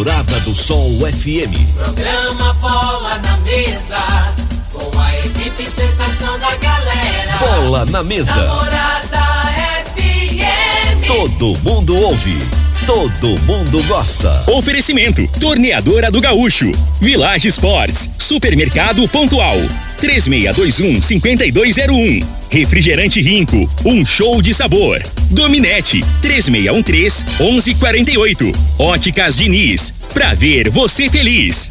Namorada do Sol FM. Programa Bola na Mesa, com a equipe sensação da galera. Bola na Mesa. Namorada FM. Todo mundo ouve. Todo mundo gosta. Oferecimento: Torneadora do Gaúcho, Village Sports, Supermercado Pontual, 3621 5201. Refrigerante Rinco, um show de sabor. Dominete, 3613 1148. Óticas Diniz, pra ver você feliz.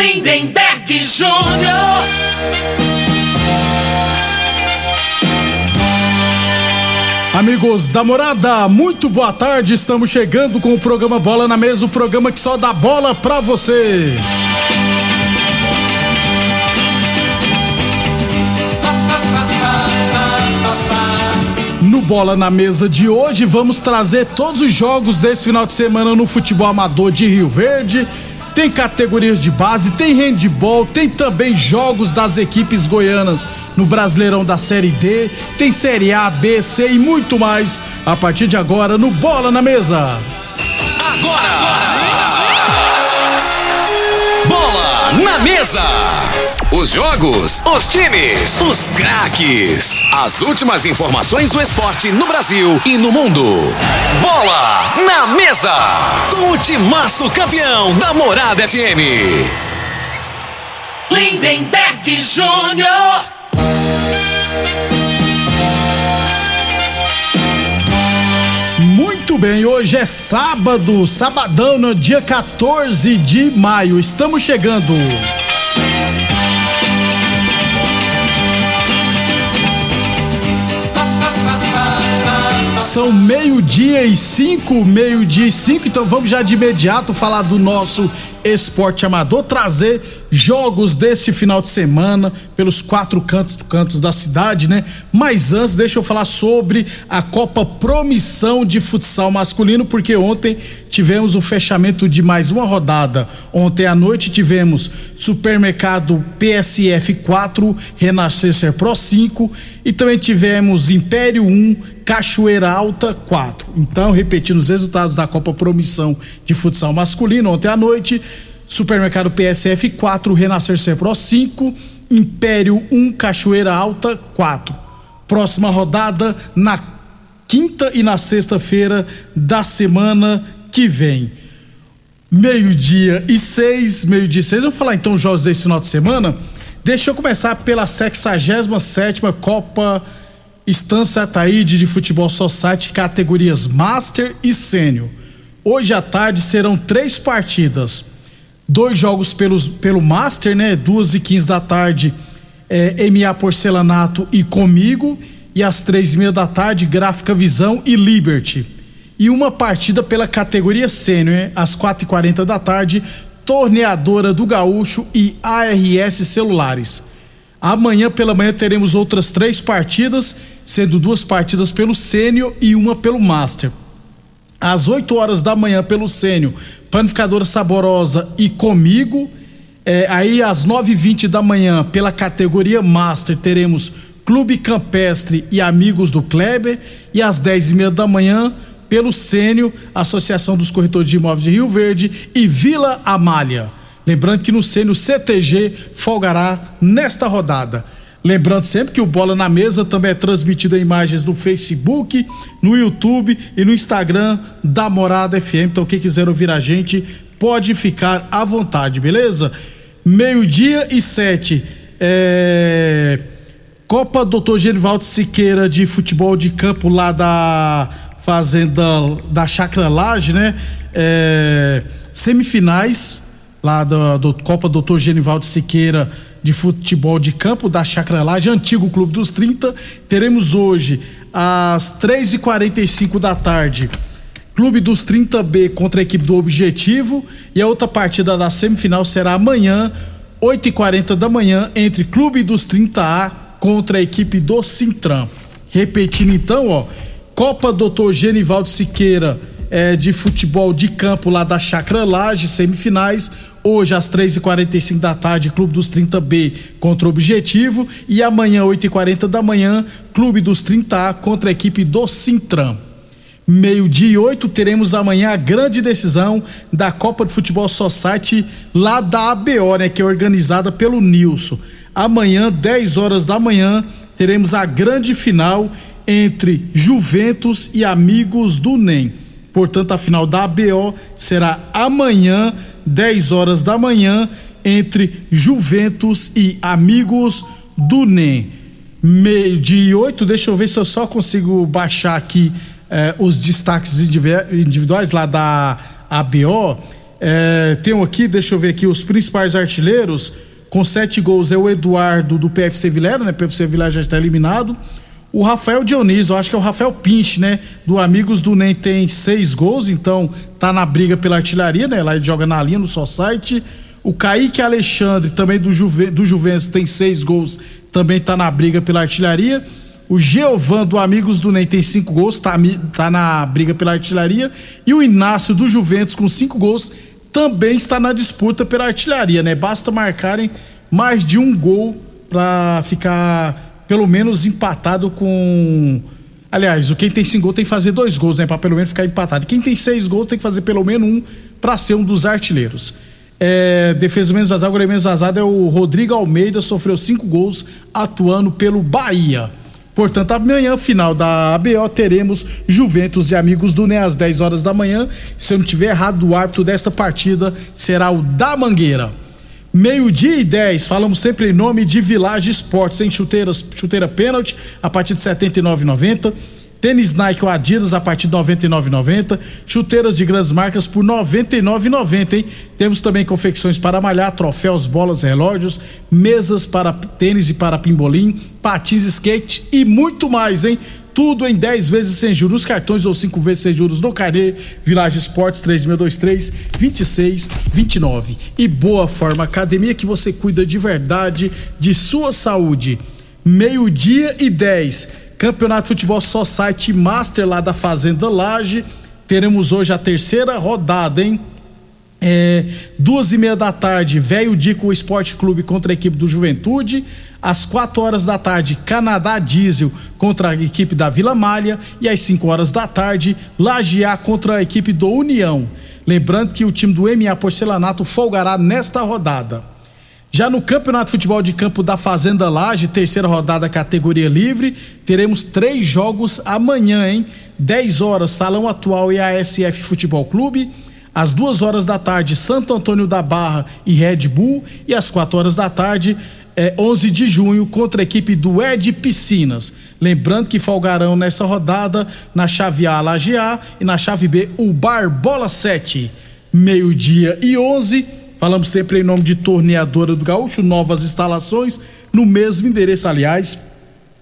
Lindenberg Júnior. Amigos da morada, muito boa tarde. Estamos chegando com o programa Bola na Mesa o programa que só dá bola pra você. No Bola na Mesa de hoje, vamos trazer todos os jogos desse final de semana no futebol amador de Rio Verde. Tem categorias de base, tem handball, tem também jogos das equipes goianas no Brasileirão da Série D, tem Série A, B, C e muito mais a partir de agora no Bola na Mesa. Bola na mesa. Os jogos, os times, os craques. As últimas informações do esporte no Brasil e no mundo. Bola na mesa. Com o timaço campeão da Morada FM. Lindenberg Júnior. Muito bem, hoje é sábado, sabadão, no dia 14 de maio. Estamos chegando. São meio-dia e cinco, meio-dia e cinco, então vamos já de imediato falar do nosso esporte amador, trazer jogos deste final de semana pelos quatro cantos, cantos da cidade, né? Mas antes, deixa eu falar sobre a Copa Promissão de Futsal Masculino, porque ontem tivemos o fechamento de mais uma rodada. Ontem à noite tivemos Supermercado PSF 4, Renascencer Pro 5 e também tivemos Império 1, Cachoeira Alta 4. Então, repetindo os resultados da Copa Promissão de Futsal Masculino, ontem à noite, Supermercado PSF 4, Renascer Pro 5, Império 1, Cachoeira Alta 4. Próxima rodada na quinta e na sexta-feira da semana que vem. Meio-dia e seis, meio-dia e seis. Vamos falar então os jogos desse final de semana. Deixa eu começar pela 67 Copa Estância Ataíde de Futebol Society, categorias Master e Sênior. Hoje à tarde serão três partidas. Dois jogos pelos, pelo Master, né? Duas e quinze da tarde, é, MA Porcelanato e Comigo. E às três e meia da tarde, Gráfica Visão e Liberty. E uma partida pela categoria Sênior, né? às quatro e quarenta da tarde, Torneadora do Gaúcho e ARS Celulares. Amanhã pela manhã teremos outras três partidas, sendo duas partidas pelo Sênior e uma pelo Master. Às 8 horas da manhã pelo Sênior, Panificadora Saborosa e comigo. É, aí às 9h20 da manhã, pela categoria Master, teremos Clube Campestre e Amigos do Kleber. E às 10h30 da manhã, pelo Sênio, Associação dos Corretores de Imóveis de Rio Verde e Vila Amália. Lembrando que no Sênio CTG folgará nesta rodada. Lembrando sempre que o Bola na Mesa também é transmitido em imagens no Facebook, no YouTube e no Instagram da Morada FM. Então, quem quiser ouvir a gente, pode ficar à vontade, beleza? Meio-dia e sete. É... Copa Doutor Genivaldo Siqueira de futebol de campo lá da Fazenda da Chácara Laje, né? É, semifinais lá do, do Copa Doutor Genivaldo Siqueira de futebol de campo da Chácara Laje, antigo Clube dos 30. Teremos hoje às 3h45 da tarde Clube dos 30B contra a equipe do Objetivo. E a outra partida da semifinal será amanhã, 8h40 da manhã, entre Clube dos 30A contra a equipe do Sintram. Repetindo então, ó, Copa Doutor Genivaldo Siqueira é, de futebol de campo lá da Chacra Laje, semifinais. Hoje, às 3h45 da tarde, Clube dos 30B contra o Objetivo. E amanhã, 8h40 da manhã, Clube dos 30A contra a equipe do Sintram. Meio-dia oito, teremos amanhã a grande decisão da Copa de Futebol Society lá da ABO, né? Que é organizada pelo Nilson. Amanhã, 10 horas da manhã, teremos a grande final entre Juventus e Amigos do NEM. Portanto, a final da ABO será amanhã, 10 horas da manhã, entre Juventus e Amigos do NEM. Meio de oito, deixa eu ver se eu só consigo baixar aqui eh, os destaques individuais lá da ABO. Eh, aqui, deixa eu ver aqui, os principais artilheiros com sete gols é o Eduardo do PFC Vilera, né? PFC Vilera já está eliminado. O Rafael Dionísio, acho que é o Rafael Pinch, né? Do Amigos do NEM tem seis gols, então tá na briga pela artilharia, né? Lá ele joga na linha no site. O Kaique Alexandre, também do, Juve, do Juventus, tem seis gols, também tá na briga pela artilharia. O Geovan do Amigos do NEM tem cinco gols, tá, tá na briga pela artilharia. E o Inácio do Juventus, com cinco gols, também está na disputa pela artilharia, né? Basta marcarem mais de um gol para ficar pelo menos empatado com. Aliás, o quem tem cinco gols tem que fazer dois gols, né? Pra pelo menos ficar empatado. Quem tem seis gols tem que fazer pelo menos um para ser um dos artilheiros. É, defesa menos azar, goleiro menos azar é o Rodrigo Almeida, sofreu cinco gols atuando pelo Bahia. Portanto, amanhã, final da ABO, teremos Juventus e Amigos do NE às 10 horas da manhã. Se eu não tiver errado, o árbitro desta partida será o da Mangueira. Meio-dia e 10, falamos sempre em nome de Village Esportes, em chuteiras, chuteira pênalti a partir de R$ 79,90. Tênis Nike ou Adidas a partir de 99,90. Chuteiras de grandes marcas por 99,90, hein? Temos também confecções para malhar, troféus, bolas, relógios, mesas para tênis e para pimbolim, patins, skate e muito mais, hein? Tudo em 10 vezes sem juros, cartões ou 5 vezes sem juros no Carnê, Village Esportes 3623 2629. E Boa Forma Academia que você cuida de verdade de sua saúde. Meio-dia e 10. Campeonato de Futebol Society Master lá da Fazenda Laje. Teremos hoje a terceira rodada, hein? É, duas e meia da tarde, Velho Dico Esporte Clube contra a equipe do Juventude. Às 4 horas da tarde, Canadá Diesel contra a equipe da Vila Malha. E às 5 horas da tarde, Lajear contra a equipe do União. Lembrando que o time do MA Porcelanato folgará nesta rodada. Já no Campeonato de Futebol de Campo da Fazenda Laje, terceira rodada categoria livre, teremos três jogos amanhã, hein? 10 horas, Salão Atual e ASF Futebol Clube. Às duas horas da tarde, Santo Antônio da Barra e Red Bull. E às quatro horas da tarde, é, 11 de junho contra a equipe do Ed Piscinas. Lembrando que folgarão nessa rodada na chave A, Laje A e na chave B, o Barbola 7. Meio-dia e 11. Falamos sempre em nome de Torneadora do Gaúcho, novas instalações no mesmo endereço, aliás.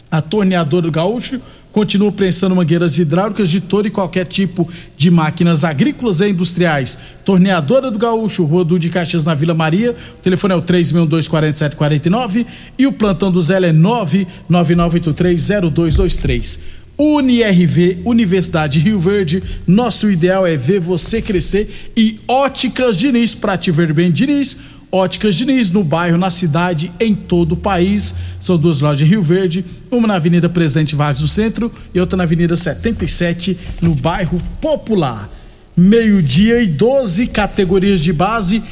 A Torneadora do Gaúcho continua prensando mangueiras hidráulicas de todo e qualquer tipo de máquinas agrícolas e industriais. Torneadora do Gaúcho, Rua do de Caxias, na Vila Maria. O telefone é o 3624749 e o plantão do Zé é 999830223. UniRV, Universidade Rio Verde, nosso ideal é ver você crescer e Óticas Diniz, pra te ver bem, Diniz Óticas Diniz, no bairro, na cidade, em todo o país. São duas lojas em Rio Verde, uma na Avenida Presidente Vargas do Centro e outra na Avenida 77, no bairro Popular. Meio-dia e 12 categorias de base,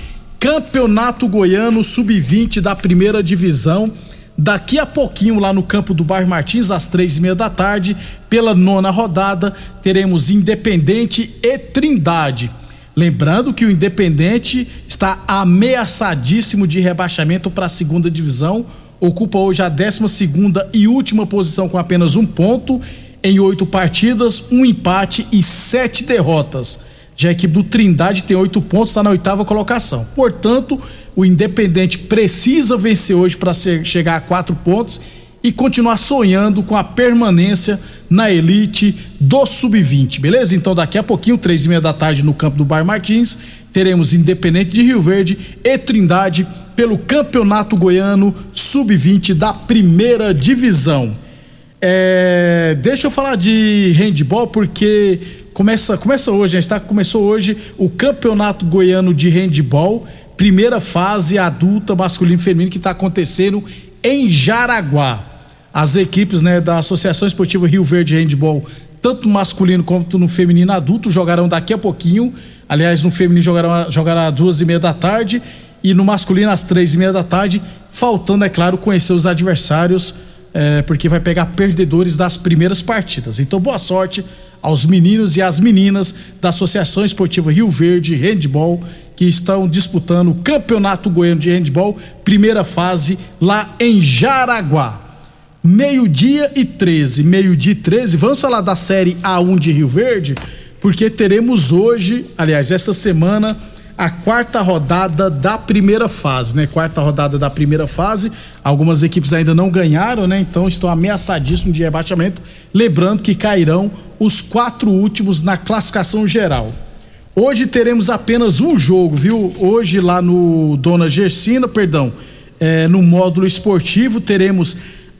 Campeonato Goiano Sub-20 da primeira divisão. Daqui a pouquinho, lá no campo do bairro Martins, às três e meia da tarde, pela nona rodada, teremos Independente e Trindade. Lembrando que o Independente está ameaçadíssimo de rebaixamento para a segunda divisão, ocupa hoje a 12 segunda e última posição com apenas um ponto em oito partidas, um empate e sete derrotas. Já a equipe do Trindade tem oito pontos, está na oitava colocação. Portanto, o Independente precisa vencer hoje para chegar a quatro pontos e continuar sonhando com a permanência na elite do sub-20, beleza? Então daqui a pouquinho, três e meia da tarde no campo do Bar Martins, teremos Independente de Rio Verde e Trindade pelo Campeonato Goiano Sub-20 da primeira divisão. É, deixa eu falar de handball porque começa, começa hoje, a gente tá, começou hoje o Campeonato Goiano de Handball, primeira fase adulta masculino e feminino que está acontecendo em Jaraguá. As equipes né, da Associação Esportiva Rio Verde Handball, tanto no masculino quanto no feminino adulto, jogarão daqui a pouquinho. Aliás, no feminino jogarão, jogarão às duas e meia da tarde e no masculino às três e meia da tarde, faltando, é claro, conhecer os adversários é, porque vai pegar perdedores das primeiras partidas. Então, boa sorte aos meninos e às meninas da Associação Esportiva Rio Verde Handball que estão disputando o Campeonato Goiano de Handball, primeira fase lá em Jaraguá. Meio-dia e 13, meio-dia e 13. Vamos falar da série A1 de Rio Verde, porque teremos hoje, aliás, essa semana, a quarta rodada da primeira fase, né? Quarta rodada da primeira fase. Algumas equipes ainda não ganharam, né? Então estão ameaçadíssimos de rebaixamento. Lembrando que cairão os quatro últimos na classificação geral. Hoje teremos apenas um jogo, viu? Hoje lá no Dona Gersina, perdão, é, no módulo esportivo teremos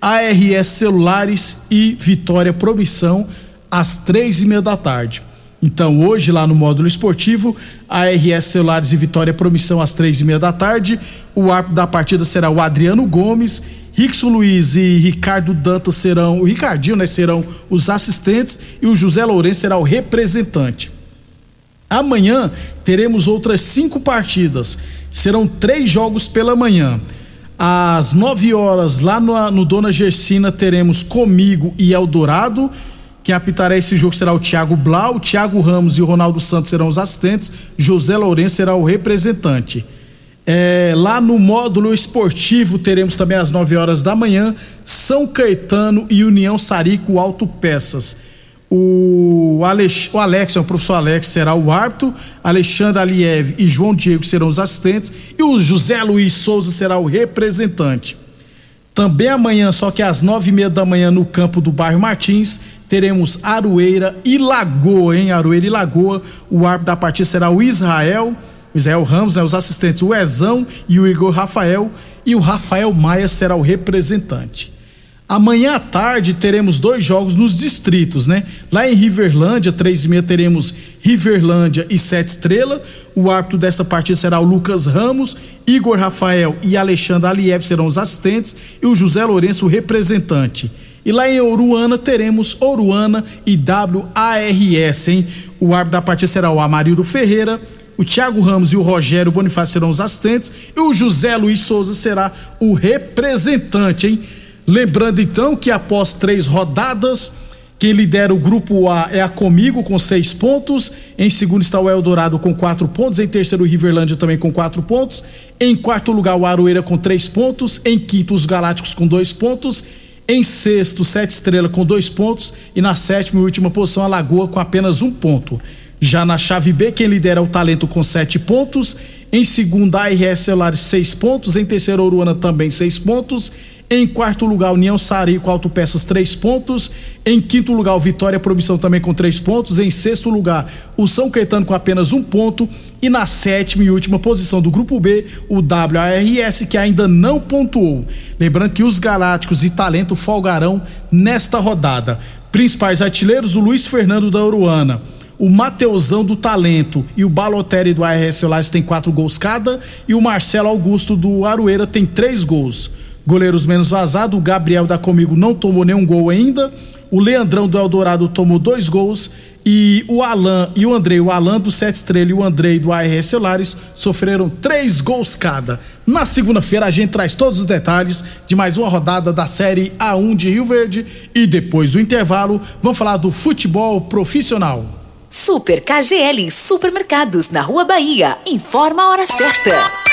ARS Celulares e Vitória Promissão às três e meia da tarde. Então, hoje, lá no módulo esportivo, a RS Celulares e Vitória Promissão às três e meia da tarde. O árbitro da partida será o Adriano Gomes. Rickson Luiz e Ricardo Dantas serão, o Ricardinho, né, serão os assistentes e o José Lourenço será o representante. Amanhã teremos outras cinco partidas. Serão três jogos pela manhã. Às nove horas, lá no, no Dona Gersina, teremos comigo e Eldorado. Quem apitará esse jogo será o Thiago Blau, o Thiago Ramos e o Ronaldo Santos serão os assistentes, José Lourenço será o representante. É, lá no módulo esportivo teremos também às 9 horas da manhã São Caetano e União Sarico Autopeças. O Alex, o Alex, o professor Alex será o árbitro, Alexandre Aliev e João Diego serão os assistentes e o José Luiz Souza será o representante. Também amanhã, só que às nove e meia da manhã, no campo do bairro Martins, teremos Aroeira e Lagoa, hein? Aroeira e Lagoa. O árbitro da partida será o Israel, Israel Ramos, né? Os assistentes, o Ezão e o Igor Rafael. E o Rafael Maia será o representante. Amanhã à tarde teremos dois jogos nos distritos, né? Lá em Riverlândia, três e meia, teremos Riverlândia e Sete Estrela. O árbitro dessa partida será o Lucas Ramos, Igor Rafael e Alexandre Aliev serão os assistentes e o José Lourenço o representante. E lá em Oruana teremos Oruana e WARS, hein? O árbitro da partida será o Amarildo Ferreira, o Thiago Ramos e o Rogério Bonifácio serão os assistentes e o José Luiz Souza será o representante, hein? Lembrando então que após três rodadas, quem lidera o grupo A é a Comigo com seis pontos. Em segundo está o Eldorado com quatro pontos. Em terceiro, o Riverlândia também com quatro pontos. Em quarto lugar, o Aroeira com três pontos. Em quinto, os Galácticos com dois pontos. Em sexto, Sete Estrela com dois pontos. E na sétima e última posição, a Lagoa com apenas um ponto. Já na chave B, quem lidera é o Talento com sete pontos. Em segundo, a ARS Celulares, seis pontos. Em terceiro, Oruana também seis pontos. Em quarto lugar, União Sari com Autopeças, três pontos. Em quinto lugar, o Vitória Promissão também com três pontos. Em sexto lugar, o São Caetano com apenas um ponto. E na sétima e última posição do grupo B, o WARS, que ainda não pontuou. Lembrando que os Galácticos e Talento folgarão nesta rodada. Principais artilheiros, o Luiz Fernando da Uruana o Mateusão do Talento e o Balotelli do ARS Solares tem quatro gols cada e o Marcelo Augusto do Aroeira tem três gols goleiros menos vazados. O Gabriel da Comigo não tomou nenhum gol ainda. O Leandrão do Eldorado tomou dois gols. E o Alan e o Andrei, o Alan do Sete Estrela e o Andrei do ARS Celulares sofreram três gols cada. Na segunda-feira a gente traz todos os detalhes de mais uma rodada da Série A1 de Rio Verde. E depois do intervalo, vamos falar do futebol profissional. Super KGL Supermercados na Rua Bahia. Informa a hora certa.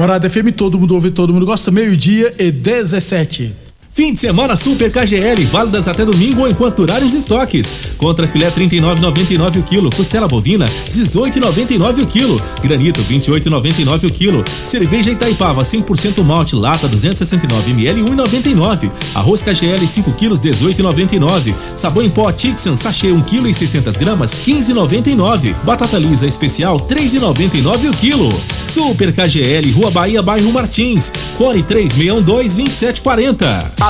Morada FM, todo mundo ouve, todo mundo gosta. Meio-dia e 17. Fim de semana Super KGL, válidas até domingo enquanto durarem os estoques. Contra filé 39,99 o quilo, costela bovina 18,99 o quilo, granito 28,99 o quilo, cerveja Itaipava 100% malte lata 269 ml 1,99, arroz KGL 5 quilos 18,99, sabão em pó Tixan sachê 1 kg e 600 gramas 15,99, batata lisa especial 3,99 o quilo. Super KGL, Rua Bahia, bairro Martins, fone 3612 2740.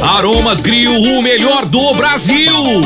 Aromas Grill, o melhor do Brasil.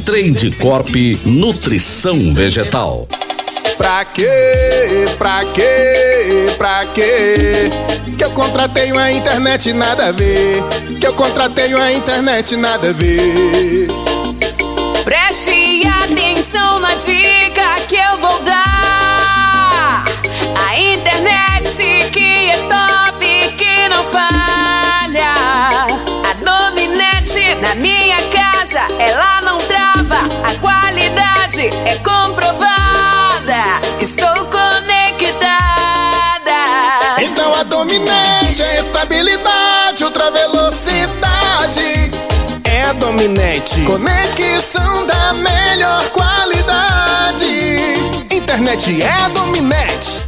Trade Corp Nutrição Vegetal. Pra quê? Pra quê? Pra quê? Que eu contratei uma internet nada a ver. Que eu contratei uma internet nada a ver. Preste atenção na dica que eu vou dar. A internet que é top, que não falha. A Dominete na minha casa, ela não trava. A qualidade é comprovada. Estou conectada. Então a Dominante é estabilidade, ultra velocidade. É a Dominante. Conexão da melhor qualidade. Internet é a Dominante.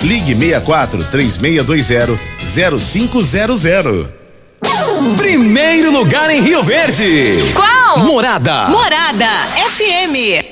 Ligue 64 3620 0500. Primeiro lugar em Rio Verde. Qual? Morada. Morada FM.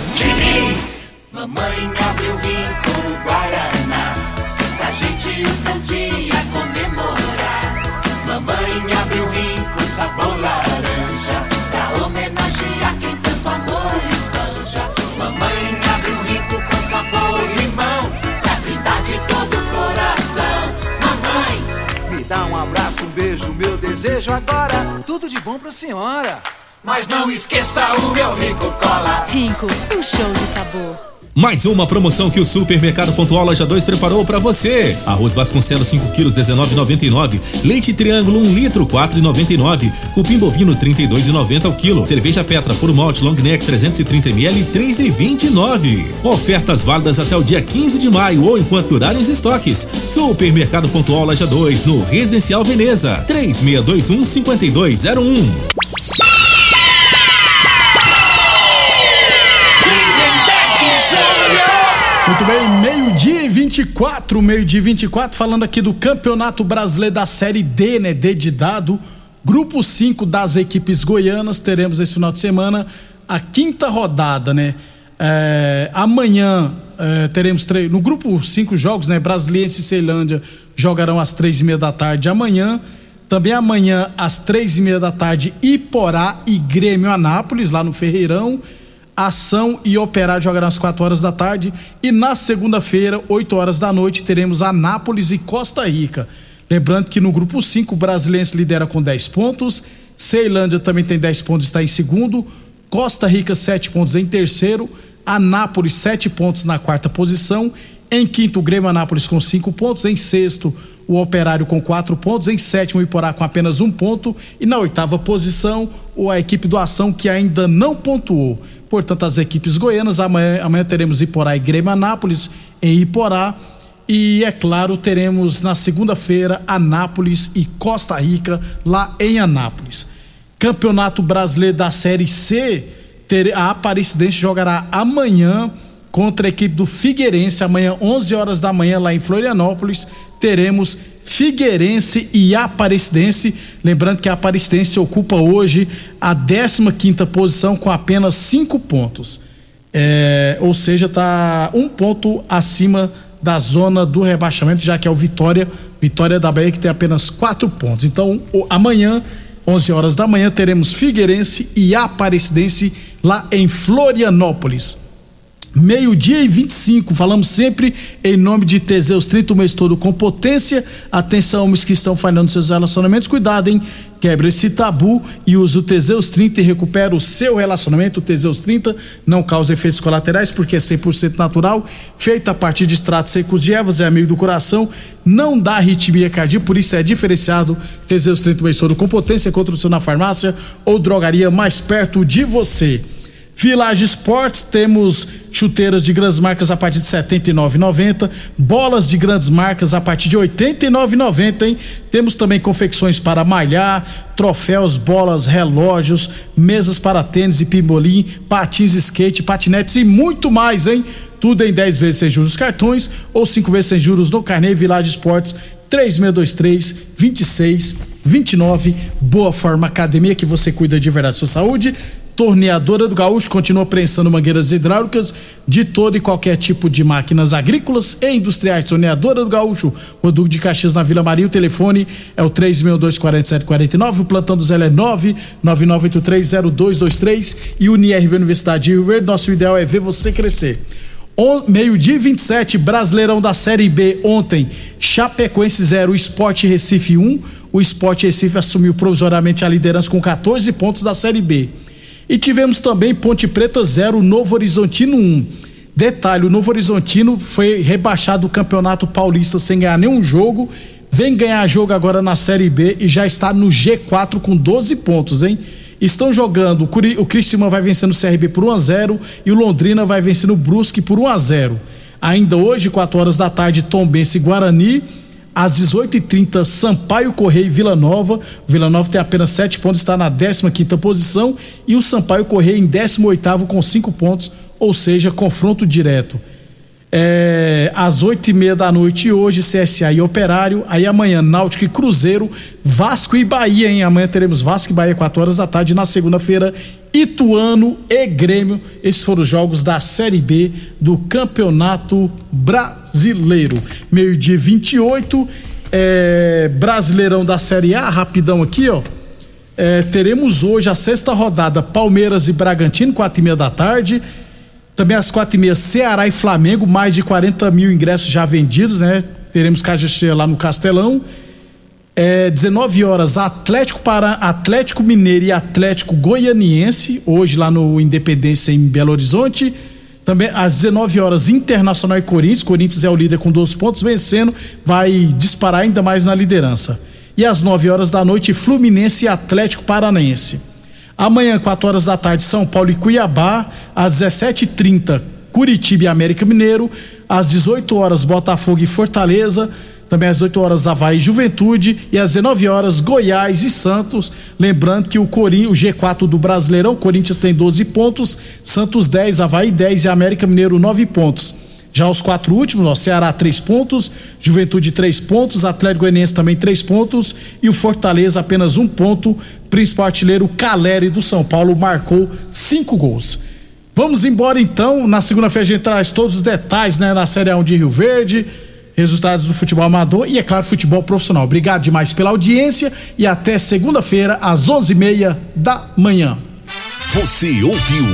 Diniz. Mamãe abriu rico Guaraná. Pra gente um dia comemorar Mamãe abriu rico sabor laranja. Pra homenagear quem tanto amor espanja Mamãe abriu rico com sabor limão. Pra brindar de todo o coração. Mamãe. Me dá um abraço, um beijo, meu desejo agora. Tudo de bom pra senhora. Mas não esqueça o meu Rico Cola Rinco, um show de sabor. Mais uma promoção que o Supermercado Pontual Loja 2 preparou para você. Arroz Vasconcelos 5 quilos 19,99. Leite Triângulo 1 litro 4,99. Cupim bovino 32,90 ao quilo. Cerveja Petra por malte Long Neck 330 ml 3,29. Ofertas válidas até o dia 15 de maio ou enquanto durarem os estoques. Supermercado Pontual Loja 2 no Residencial Veneza 3621 5201. Muito bem, meio-dia e 24, meio-dia e 24, falando aqui do Campeonato Brasileiro da Série D, né? D de dado. Grupo 5 das equipes goianas, teremos esse final de semana a quinta rodada, né? É, amanhã é, teremos. No grupo 5 jogos, né? Brasiliense e Ceilândia jogarão às três e meia da tarde amanhã. Também amanhã, às três e meia da tarde, Iporá e Grêmio Anápolis, lá no Ferreirão. Ação e Operário jogarão às 4 horas da tarde. E na segunda-feira, 8 horas da noite, teremos Anápolis e Costa Rica. Lembrando que no grupo 5, o Brasiliense lidera com 10 pontos. Ceilândia também tem 10 pontos, está em segundo. Costa Rica, 7 pontos em terceiro. Anápolis, 7 pontos na quarta posição. Em quinto, o Grêmio Anápolis com 5 pontos. Em sexto, o Operário com 4 pontos. Em sétimo, o Iporá com apenas um ponto. E na oitava posição, a equipe do Ação, que ainda não pontuou. Portanto, as equipes goianas, amanhã, amanhã teremos Iporá e Grêmio Anápolis em Iporá. E é claro, teremos na segunda-feira Anápolis e Costa Rica lá em Anápolis. Campeonato Brasileiro da Série C, ter, a Aparecidense jogará amanhã contra a equipe do Figueirense, amanhã 11 horas da manhã lá em Florianópolis, teremos Figueirense e Aparecidense. Lembrando que a Aparecidense ocupa hoje a 15 posição com apenas cinco pontos. É, ou seja, está um ponto acima da zona do rebaixamento, já que é o Vitória, Vitória da Bahia, que tem apenas quatro pontos. Então, amanhã, 11 horas da manhã, teremos Figueirense e Aparecidense lá em Florianópolis. Meio-dia e 25, falamos sempre em nome de Teseus 30 o mês todo com potência. Atenção, homens que estão falhando seus relacionamentos, cuidado, hein? Quebra esse tabu e use o Teseus 30 e recupera o seu relacionamento. O Teseus 30 não causa efeitos colaterais porque é 100% natural, feito a partir de extratos secos de ervas, é amigo do coração, não dá arritmia cardíaca, por isso é diferenciado. Teseus 30 o mês todo com potência, contra o seu na farmácia ou drogaria mais perto de você. Village Sports, temos chuteiras de grandes marcas a partir de R$ 79,90, bolas de grandes marcas a partir de R$ 89,90, hein? Temos também confecções para malhar, troféus, bolas, relógios, mesas para tênis e pimbolim, patins, skate, patinetes e muito mais, hein? Tudo em 10 vezes sem juros cartões ou 5 vezes sem juros no Carnê Village Sports 3623 2629. Boa Forma Academia que você cuida de verdade da sua saúde. Torneadora do Gaúcho continua prensando mangueiras hidráulicas de todo e qualquer tipo de máquinas agrícolas e industriais. Torneadora do Gaúcho, Rodrigo de Caxias na Vila Maria. O telefone é o 3624749. O plantão do Zé é 999830223 e o NIRV Universidade de Rio Verde. Nosso ideal é ver você crescer. Meio-dia 27, Brasileirão da Série B ontem. Chapecoense 0, Esporte Recife 1. O Esporte Recife assumiu provisoriamente a liderança com 14 pontos da Série B. E tivemos também Ponte Preta 0, Novo Horizontino 1. Detalhe: o Novo Horizontino foi rebaixado do Campeonato Paulista sem ganhar nenhum jogo, vem ganhar jogo agora na Série B e já está no G4 com 12 pontos, hein? Estão jogando, o Cristiano vai vencendo o CRB por 1 a 0 e o Londrina vai vencendo o Brusque por 1 a 0. Ainda hoje, 4 horas da tarde, Tombense e Guarani. Às 18h30, Sampaio Correia e Vila Nova. O Vila Nova tem apenas 7 pontos, está na 15 posição. E o Sampaio Correia em 18 com 5 pontos, ou seja, confronto direto. É, às oito e meia da noite hoje, CSA e Operário. Aí amanhã, Náutico e Cruzeiro, Vasco e Bahia, hein? Amanhã teremos Vasco e Bahia, 4 horas da tarde. Na segunda-feira, Ituano e Grêmio. Esses foram os jogos da Série B do Campeonato Brasileiro. Meio-dia 28, é, Brasileirão da Série A, rapidão aqui, ó. É, teremos hoje a sexta rodada Palmeiras e Bragantino, quatro e meia da tarde. Também às quatro e meia, Ceará e Flamengo, mais de 40 mil ingressos já vendidos, né? Teremos caixa lá no Castelão. É, 19 horas, Atlético para Atlético Mineiro e Atlético Goianiense, hoje lá no Independência em Belo Horizonte. Também às 19 horas, Internacional e Corinthians. Corinthians é o líder com 12 pontos, vencendo, vai disparar ainda mais na liderança. E às 9 horas da noite, Fluminense e Atlético Paranaense. Amanhã, 4 horas da tarde, São Paulo e Cuiabá. Às 17h30, Curitiba e América Mineiro. Às 18 horas, Botafogo e Fortaleza. Também às 8 horas, Havaí Juventude. E às 19 horas, Goiás e Santos. Lembrando que o, Corin... o G4 do Brasileirão, Corinthians tem 12 pontos, Santos 10, Havaí 10 e América Mineiro 9 pontos. Já os quatro últimos, ó, Ceará três pontos, Juventude três pontos, Atlético Goianiense também três pontos e o Fortaleza apenas um ponto. Principal artilheiro Caleri do São Paulo marcou cinco gols. Vamos embora então. Na segunda-feira a gente traz todos os detalhes, né, na Série 1 de Rio Verde, resultados do futebol amador e é claro futebol profissional. Obrigado demais pela audiência e até segunda-feira às onze e meia da manhã. Você ouviu